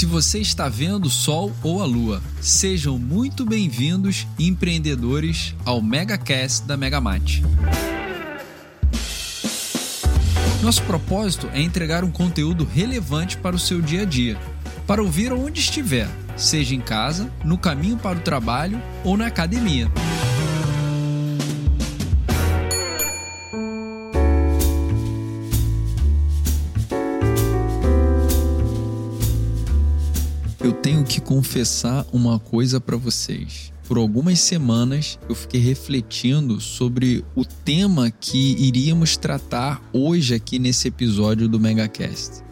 Se você está vendo o sol ou a lua, sejam muito bem-vindos, empreendedores, ao MegaCast da Megamate. Nosso propósito é entregar um conteúdo relevante para o seu dia a dia, para ouvir onde estiver, seja em casa, no caminho para o trabalho ou na academia. Confessar uma coisa para vocês. Por algumas semanas eu fiquei refletindo sobre o tema que iríamos tratar hoje aqui nesse episódio do MegaCast.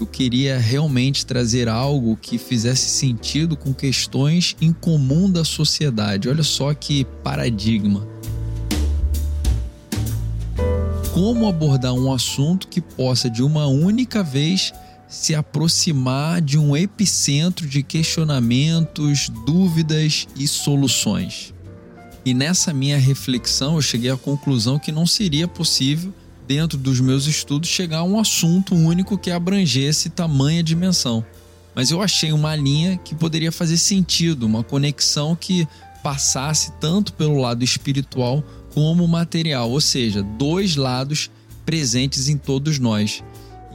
Eu queria realmente trazer algo que fizesse sentido com questões em comum da sociedade. Olha só que paradigma. Como abordar um assunto que possa de uma única vez se aproximar de um epicentro de questionamentos, dúvidas e soluções. E nessa minha reflexão eu cheguei à conclusão que não seria possível, dentro dos meus estudos, chegar a um assunto único que abrangesse tamanha dimensão. Mas eu achei uma linha que poderia fazer sentido, uma conexão que passasse tanto pelo lado espiritual como material, ou seja, dois lados presentes em todos nós.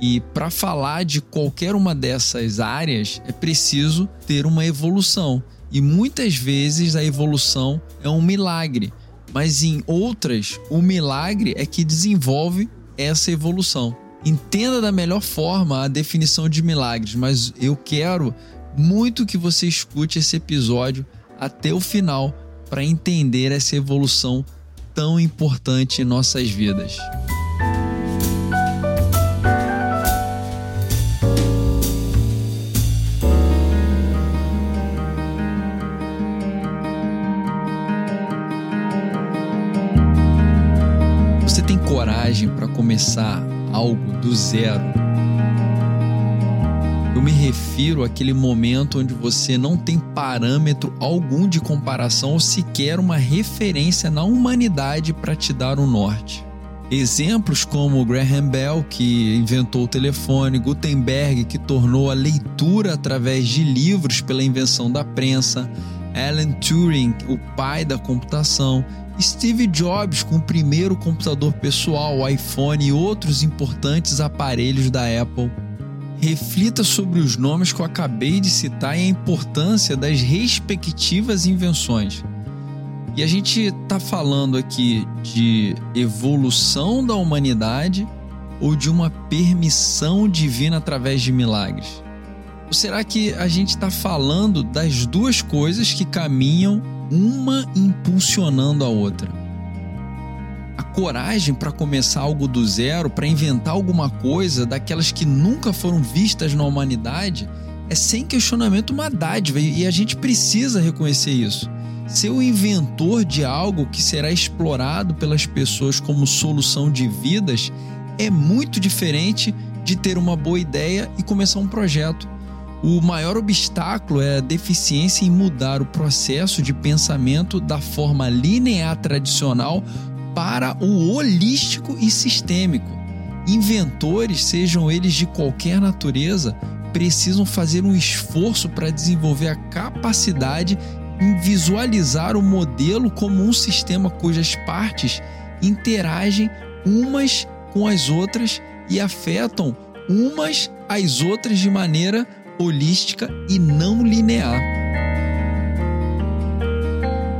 E para falar de qualquer uma dessas áreas é preciso ter uma evolução. E muitas vezes a evolução é um milagre, mas em outras, o milagre é que desenvolve essa evolução. Entenda da melhor forma a definição de milagres, mas eu quero muito que você escute esse episódio até o final para entender essa evolução tão importante em nossas vidas. Coragem para começar algo do zero. Eu me refiro àquele momento onde você não tem parâmetro algum de comparação ou sequer uma referência na humanidade para te dar um norte. Exemplos como Graham Bell, que inventou o telefone, Gutenberg, que tornou a leitura através de livros pela invenção da prensa, Alan Turing, o pai da computação, Steve Jobs com o primeiro computador pessoal, o iPhone e outros importantes aparelhos da Apple. Reflita sobre os nomes que eu acabei de citar e a importância das respectivas invenções. E a gente está falando aqui de evolução da humanidade ou de uma permissão divina através de milagres? Ou será que a gente está falando das duas coisas que caminham uma impulsionando a outra. A coragem para começar algo do zero, para inventar alguma coisa daquelas que nunca foram vistas na humanidade, é sem questionamento uma dádiva e a gente precisa reconhecer isso. Ser o inventor de algo que será explorado pelas pessoas como solução de vidas é muito diferente de ter uma boa ideia e começar um projeto. O maior obstáculo é a deficiência em mudar o processo de pensamento da forma linear tradicional para o holístico e sistêmico. Inventores, sejam eles de qualquer natureza, precisam fazer um esforço para desenvolver a capacidade em visualizar o modelo como um sistema cujas partes interagem umas com as outras e afetam umas às outras de maneira holística e não linear.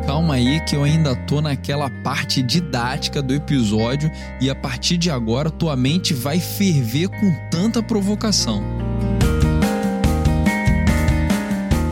Calma aí que eu ainda tô naquela parte didática do episódio e a partir de agora tua mente vai ferver com tanta provocação.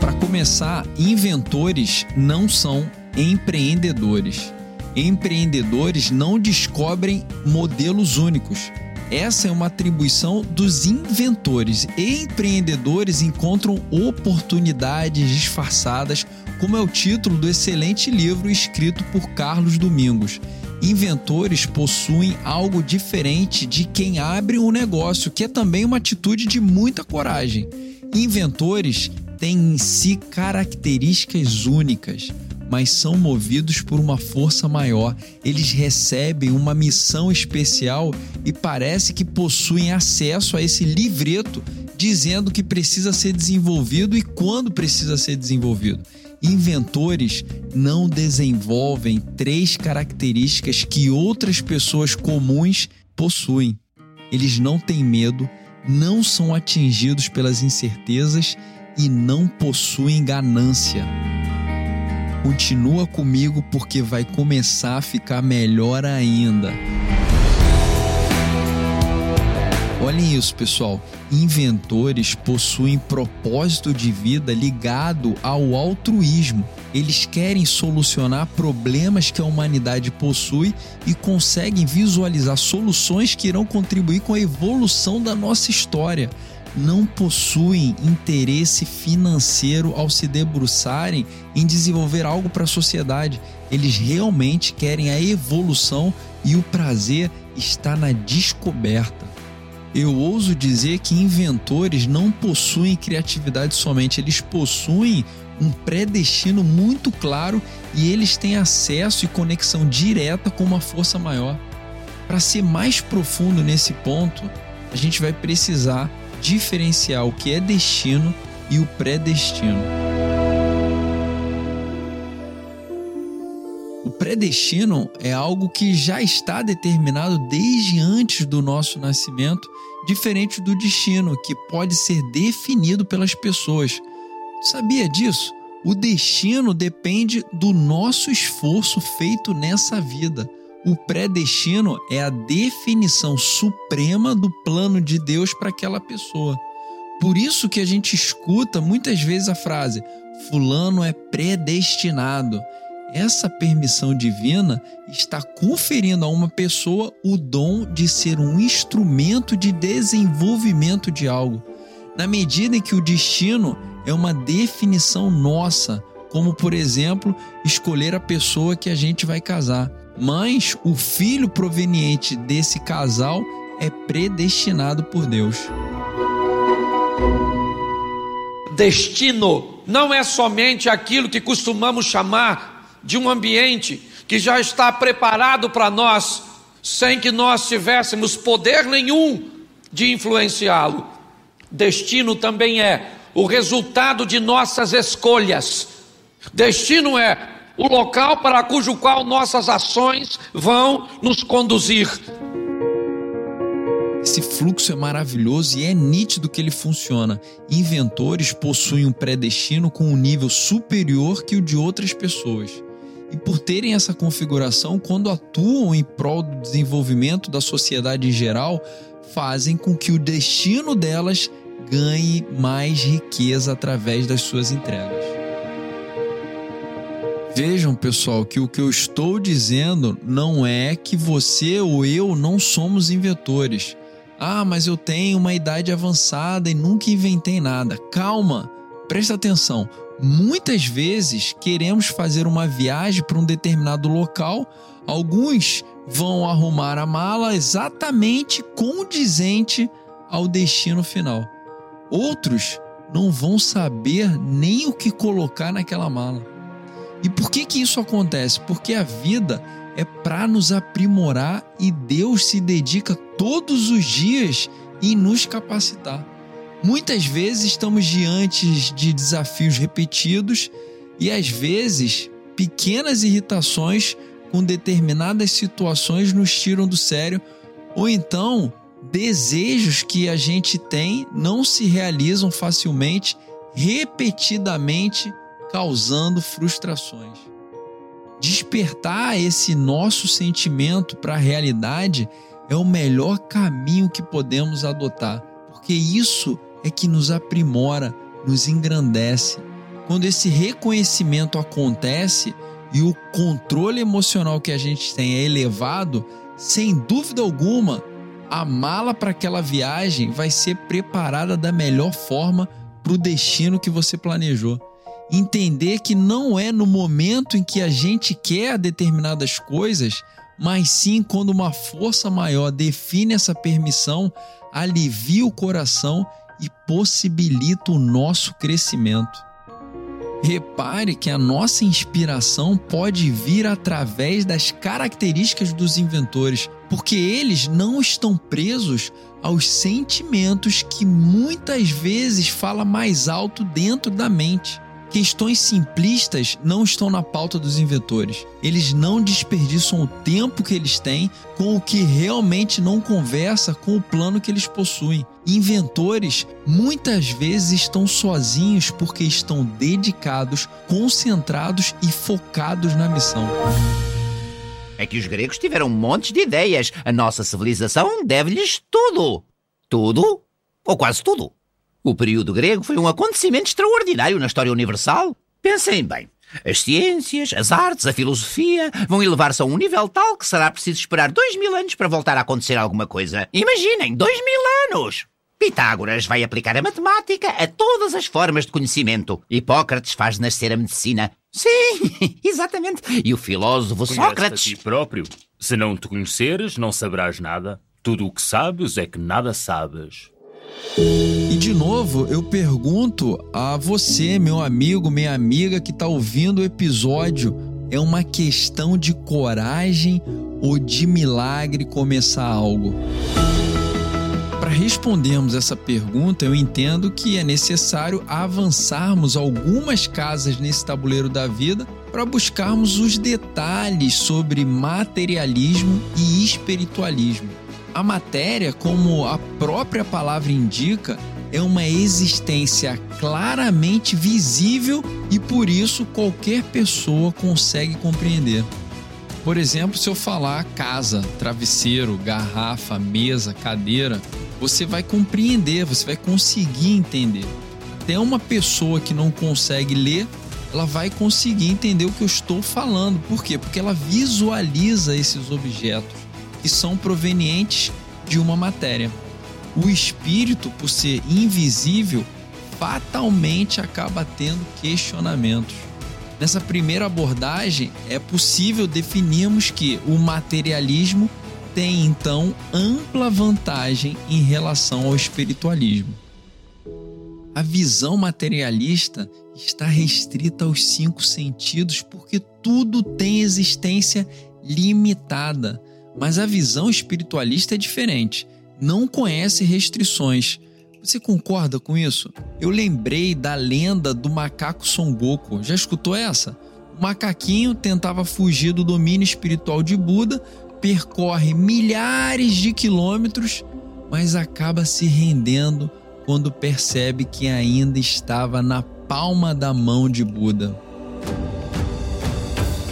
Para começar, inventores não são empreendedores. Empreendedores não descobrem modelos únicos essa é uma atribuição dos inventores. Empreendedores encontram oportunidades disfarçadas, como é o título do excelente livro escrito por Carlos Domingos. Inventores possuem algo diferente de quem abre um negócio, que é também uma atitude de muita coragem. Inventores têm em si características únicas mas são movidos por uma força maior. Eles recebem uma missão especial e parece que possuem acesso a esse livreto dizendo que precisa ser desenvolvido e quando precisa ser desenvolvido. Inventores não desenvolvem três características que outras pessoas comuns possuem. Eles não têm medo, não são atingidos pelas incertezas e não possuem ganância. Continua comigo porque vai começar a ficar melhor ainda. Olhem isso, pessoal. Inventores possuem propósito de vida ligado ao altruísmo. Eles querem solucionar problemas que a humanidade possui e conseguem visualizar soluções que irão contribuir com a evolução da nossa história. Não possuem interesse financeiro ao se debruçarem em desenvolver algo para a sociedade. Eles realmente querem a evolução e o prazer está na descoberta. Eu ouso dizer que inventores não possuem criatividade somente, eles possuem um predestino muito claro e eles têm acesso e conexão direta com uma força maior. Para ser mais profundo nesse ponto, a gente vai precisar diferenciar o que é destino e o predestino. O predestino é algo que já está determinado desde antes do nosso nascimento diferente do destino, que pode ser definido pelas pessoas. Sabia disso? O destino depende do nosso esforço feito nessa vida. O predestino é a definição suprema do plano de Deus para aquela pessoa. Por isso que a gente escuta muitas vezes a frase: Fulano é predestinado essa permissão divina está conferindo a uma pessoa o dom de ser um instrumento de desenvolvimento de algo, na medida em que o destino é uma definição nossa, como por exemplo, escolher a pessoa que a gente vai casar. Mas o filho proveniente desse casal é predestinado por Deus. Destino não é somente aquilo que costumamos chamar de um ambiente que já está preparado para nós, sem que nós tivéssemos poder nenhum de influenciá-lo. Destino também é o resultado de nossas escolhas. Destino é o local para cujo qual nossas ações vão nos conduzir. Esse fluxo é maravilhoso e é nítido que ele funciona. Inventores possuem um predestino com um nível superior que o de outras pessoas e por terem essa configuração, quando atuam em prol do desenvolvimento da sociedade em geral, fazem com que o destino delas ganhe mais riqueza através das suas entregas. Vejam, pessoal, que o que eu estou dizendo não é que você ou eu não somos inventores. Ah, mas eu tenho uma idade avançada e nunca inventei nada. Calma, presta atenção. Muitas vezes queremos fazer uma viagem para um determinado local, alguns vão arrumar a mala exatamente condizente ao destino final. Outros não vão saber nem o que colocar naquela mala. Que que isso acontece? Porque a vida é para nos aprimorar e Deus se dedica todos os dias em nos capacitar. Muitas vezes estamos diante de desafios repetidos e às vezes pequenas irritações com determinadas situações nos tiram do sério ou então desejos que a gente tem não se realizam facilmente, repetidamente, causando frustrações. Despertar esse nosso sentimento para a realidade é o melhor caminho que podemos adotar, porque isso é que nos aprimora, nos engrandece. Quando esse reconhecimento acontece e o controle emocional que a gente tem é elevado, sem dúvida alguma, a mala para aquela viagem vai ser preparada da melhor forma para o destino que você planejou. Entender que não é no momento em que a gente quer determinadas coisas, mas sim quando uma força maior define essa permissão, alivia o coração e possibilita o nosso crescimento. Repare que a nossa inspiração pode vir através das características dos inventores, porque eles não estão presos aos sentimentos que muitas vezes fala mais alto dentro da mente. Questões simplistas não estão na pauta dos inventores. Eles não desperdiçam o tempo que eles têm com o que realmente não conversa com o plano que eles possuem. Inventores muitas vezes estão sozinhos porque estão dedicados, concentrados e focados na missão. É que os gregos tiveram montes de ideias. A nossa civilização deve-lhes tudo. Tudo? Ou quase tudo. O período grego foi um acontecimento extraordinário na história universal. Pensem bem. As ciências, as artes, a filosofia vão elevar-se a um nível tal que será preciso esperar dois mil anos para voltar a acontecer alguma coisa. Imaginem, dois mil anos! Pitágoras vai aplicar a matemática a todas as formas de conhecimento. Hipócrates faz nascer a medicina. Sim, exatamente. E o filósofo Conhece Sócrates. a ti próprio. Se não te conheceres, não saberás nada. Tudo o que sabes é que nada sabes. E de novo, eu pergunto a você, meu amigo, minha amiga que está ouvindo o episódio: é uma questão de coragem ou de milagre começar algo? Para respondermos essa pergunta, eu entendo que é necessário avançarmos algumas casas nesse tabuleiro da vida para buscarmos os detalhes sobre materialismo e espiritualismo. A matéria, como a própria palavra indica, é uma existência claramente visível e por isso qualquer pessoa consegue compreender. Por exemplo, se eu falar casa, travesseiro, garrafa, mesa, cadeira, você vai compreender, você vai conseguir entender. Até uma pessoa que não consegue ler, ela vai conseguir entender o que eu estou falando. Por quê? Porque ela visualiza esses objetos que são provenientes de uma matéria. O espírito, por ser invisível, fatalmente acaba tendo questionamentos. Nessa primeira abordagem, é possível definirmos que o materialismo tem então ampla vantagem em relação ao espiritualismo. A visão materialista está restrita aos cinco sentidos porque tudo tem existência limitada. Mas a visão espiritualista é diferente, não conhece restrições. Você concorda com isso? Eu lembrei da lenda do macaco Son Goku. Já escutou essa? O macaquinho tentava fugir do domínio espiritual de Buda, percorre milhares de quilômetros, mas acaba se rendendo quando percebe que ainda estava na palma da mão de Buda.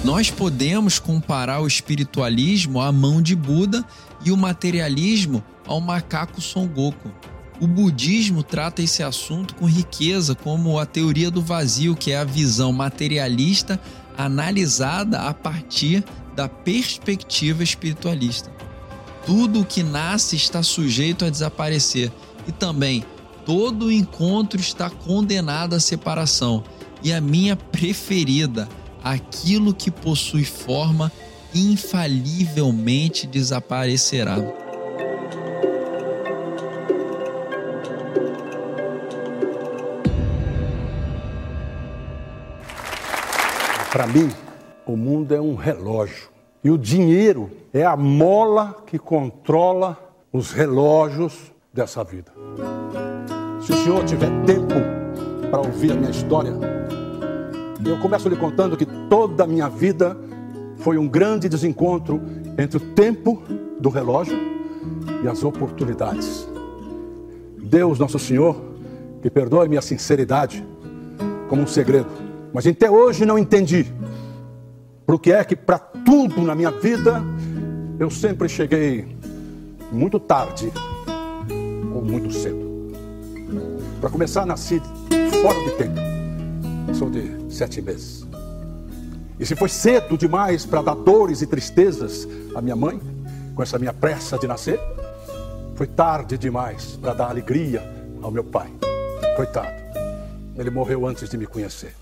Nós podemos comparar o espiritualismo à mão de Buda e o materialismo ao macaco Son Goku. O budismo trata esse assunto com riqueza, como a teoria do vazio, que é a visão materialista analisada a partir da perspectiva espiritualista. Tudo o que nasce está sujeito a desaparecer e também todo encontro está condenado à separação. E a minha preferida, aquilo que possui forma infalivelmente desaparecerá. Para mim, o mundo é um relógio e o dinheiro é a mola que controla os relógios dessa vida. Se o senhor tiver tempo para ouvir a minha história, eu começo lhe contando que toda a minha vida foi um grande desencontro entre o tempo do relógio e as oportunidades. Deus, nosso Senhor, que perdoe minha sinceridade como um segredo, mas até hoje não entendi por que é que para tudo na minha vida eu sempre cheguei muito tarde ou muito cedo. Para começar, nasci fora de tempo. Sou de sete meses. E se foi cedo demais para dar dores e tristezas à minha mãe, com essa minha pressa de nascer, foi tarde demais para dar alegria ao meu pai. Coitado, ele morreu antes de me conhecer.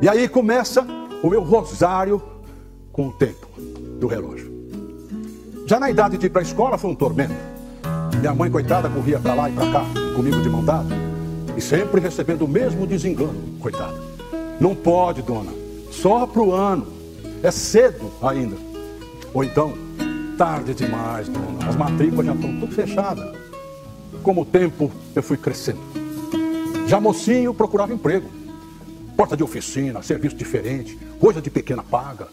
E aí começa o meu rosário com o tempo do relógio. Já na idade de ir para a escola foi um tormento. Minha mãe, coitada, corria para lá e para cá, comigo de mão dada, e sempre recebendo o mesmo desengano, coitada. Não pode, dona. Só para o ano. É cedo ainda. Ou então, tarde demais, dona. As matrículas já estão tudo fechadas. Com o tempo, eu fui crescendo. Já mocinho, procurava emprego. Porta de oficina, serviço diferente, coisa de pequena paga.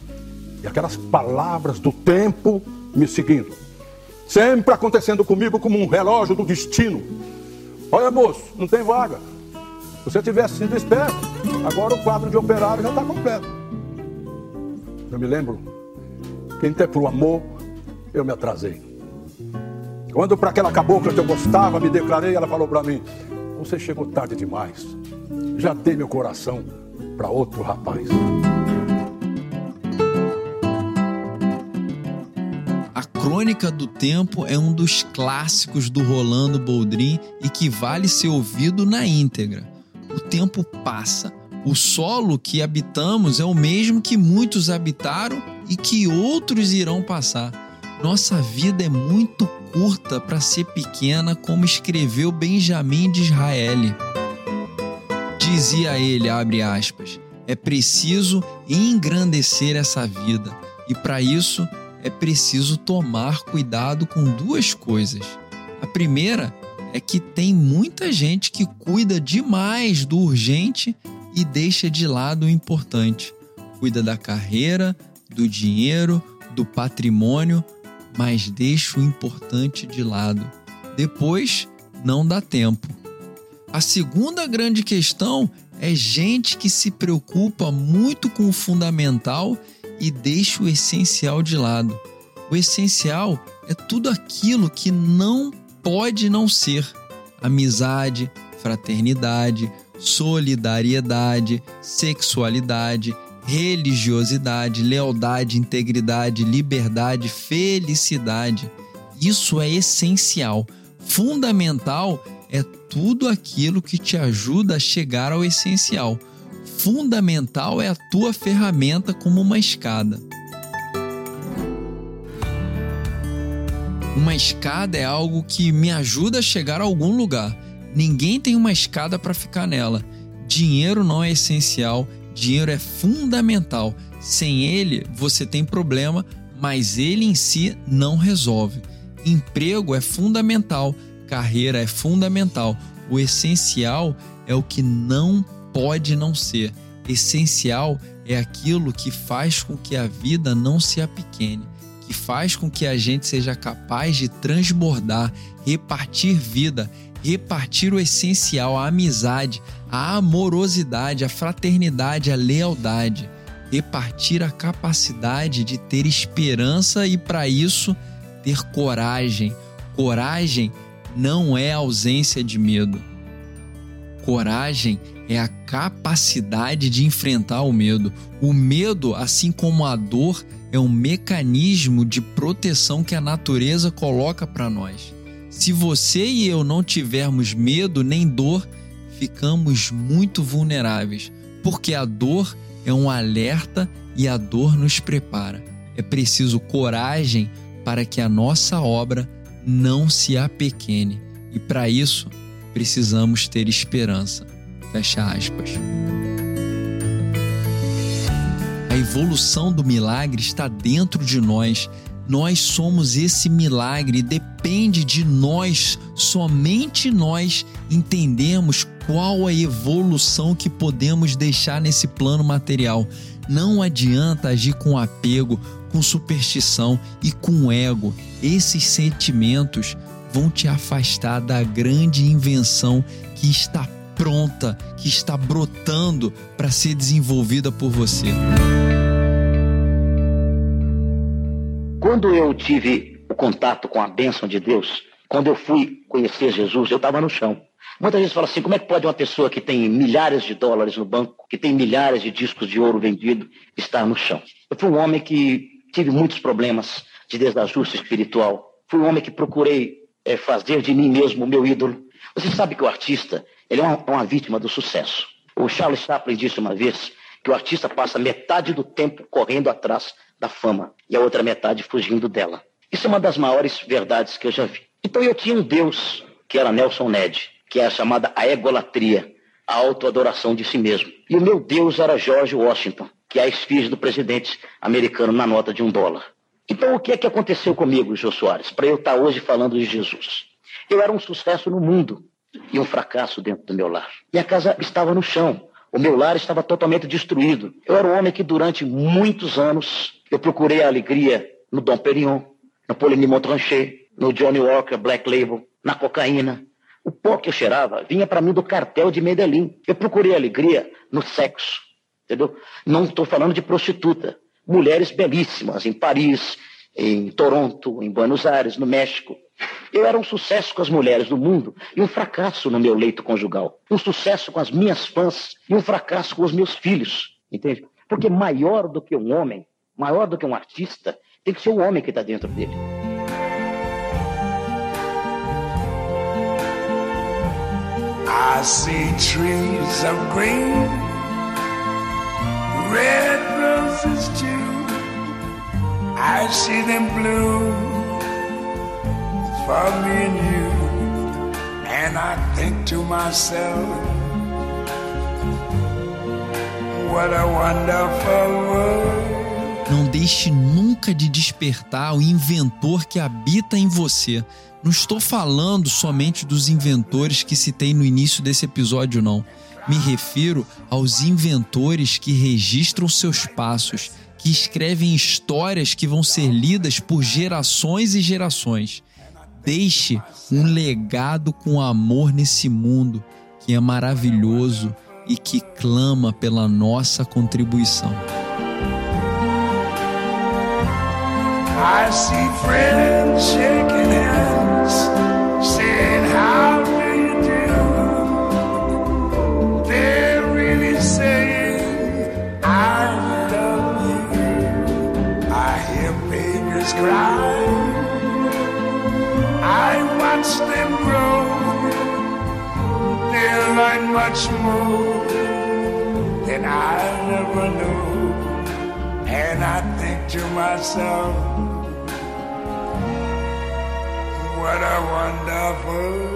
E aquelas palavras do tempo me seguindo. Sempre acontecendo comigo como um relógio do destino. Olha, moço, não tem vaga. Se você tivesse sido esperto, agora o quadro de operário já está completo. Eu me lembro que até por amor eu me atrasei. Quando para aquela cabocla que eu gostava me declarei, ela falou para mim: Você chegou tarde demais. Já dei meu coração para outro rapaz. Crônica do Tempo é um dos clássicos do Rolando Boldrin e que vale ser ouvido na íntegra. O tempo passa. O solo que habitamos é o mesmo que muitos habitaram e que outros irão passar. Nossa vida é muito curta para ser pequena, como escreveu Benjamin de Israel. Dizia ele, abre aspas, é preciso engrandecer essa vida e para isso é preciso tomar cuidado com duas coisas. A primeira é que tem muita gente que cuida demais do urgente e deixa de lado o importante. Cuida da carreira, do dinheiro, do patrimônio, mas deixa o importante de lado. Depois, não dá tempo. A segunda grande questão é gente que se preocupa muito com o fundamental e deixa o essencial de lado. O essencial é tudo aquilo que não pode não ser: amizade, fraternidade, solidariedade, sexualidade, religiosidade, lealdade, integridade, liberdade, felicidade. Isso é essencial. Fundamental é tudo aquilo que te ajuda a chegar ao essencial fundamental é a tua ferramenta como uma escada. Uma escada é algo que me ajuda a chegar a algum lugar. Ninguém tem uma escada para ficar nela. Dinheiro não é essencial, dinheiro é fundamental. Sem ele, você tem problema, mas ele em si não resolve. Emprego é fundamental, carreira é fundamental. O essencial é o que não pode não ser. Essencial é aquilo que faz com que a vida não se apequene, que faz com que a gente seja capaz de transbordar, repartir vida, repartir o essencial, a amizade, a amorosidade, a fraternidade, a lealdade, repartir a capacidade de ter esperança e, para isso, ter coragem. Coragem não é ausência de medo. Coragem é a capacidade de enfrentar o medo. O medo, assim como a dor, é um mecanismo de proteção que a natureza coloca para nós. Se você e eu não tivermos medo nem dor, ficamos muito vulneráveis, porque a dor é um alerta e a dor nos prepara. É preciso coragem para que a nossa obra não se apequene, e para isso precisamos ter esperança. Fecha aspas. A evolução do milagre está dentro de nós. Nós somos esse milagre, depende de nós, somente nós entendemos qual a evolução que podemos deixar nesse plano material. Não adianta agir com apego, com superstição e com ego. Esses sentimentos vão te afastar da grande invenção que está pronta, que está brotando para ser desenvolvida por você. Quando eu tive o contato com a bênção de Deus, quando eu fui conhecer Jesus, eu estava no chão. Muita gente fala assim: como é que pode uma pessoa que tem milhares de dólares no banco, que tem milhares de discos de ouro vendido, estar no chão? Eu fui um homem que tive muitos problemas de desajuste espiritual. Fui um homem que procurei é, fazer de mim mesmo o meu ídolo. Você sabe que o artista ele é uma, uma vítima do sucesso. O Charles Chaplin disse uma vez que o artista passa metade do tempo correndo atrás da fama e a outra metade fugindo dela. Isso é uma das maiores verdades que eu já vi. Então eu tinha um Deus que era Nelson Ned, que é a chamada a egolatria. a autoadoração de si mesmo. E o meu Deus era George Washington, que é a esfinge do presidente americano na nota de um dólar. Então, o que é que aconteceu comigo, Jô Soares, para eu estar hoje falando de Jesus? Eu era um sucesso no mundo e um fracasso dentro do meu lar. Minha casa estava no chão. O meu lar estava totalmente destruído. Eu era um homem que durante muitos anos eu procurei a alegria no Dom Perignon, no Poligny Montrachet, no Johnny Walker Black Label, na cocaína. O pó que eu cheirava vinha para mim do cartel de Medellín. Eu procurei alegria no sexo, entendeu? Não estou falando de prostituta mulheres belíssimas em Paris, em Toronto, em Buenos Aires, no México. Eu era um sucesso com as mulheres do mundo e um fracasso no meu leito conjugal. Um sucesso com as minhas fãs e um fracasso com os meus filhos. Entende? Porque maior do que um homem, maior do que um artista, tem que ser o homem que está dentro dele. I see trees of green, red roses too. I see them for me and you. And I think to myself, what a wonderful world. Não deixe nunca de despertar o inventor que habita em você. Não estou falando somente dos inventores que citei no início desse episódio, não. Me refiro aos inventores que registram seus passos, que escrevem histórias que vão ser lidas por gerações e gerações. Deixe um legado com amor nesse mundo que é maravilhoso e que clama pela nossa contribuição. I see friends shaking hands, much more than I ever knew. And I think to myself, what a wonderful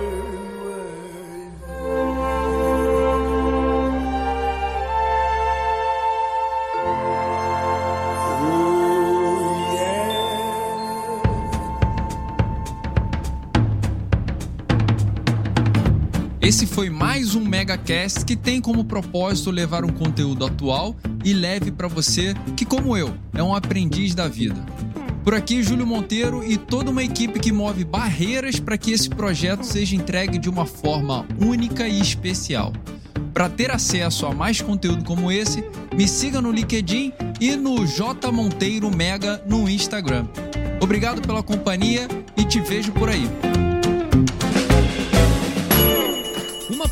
Esse foi mais um MegaCast que tem como propósito levar um conteúdo atual e leve para você que, como eu, é um aprendiz da vida. Por aqui, Júlio Monteiro e toda uma equipe que move barreiras para que esse projeto seja entregue de uma forma única e especial. Para ter acesso a mais conteúdo como esse, me siga no LinkedIn e no J Monteiro Mega no Instagram. Obrigado pela companhia e te vejo por aí.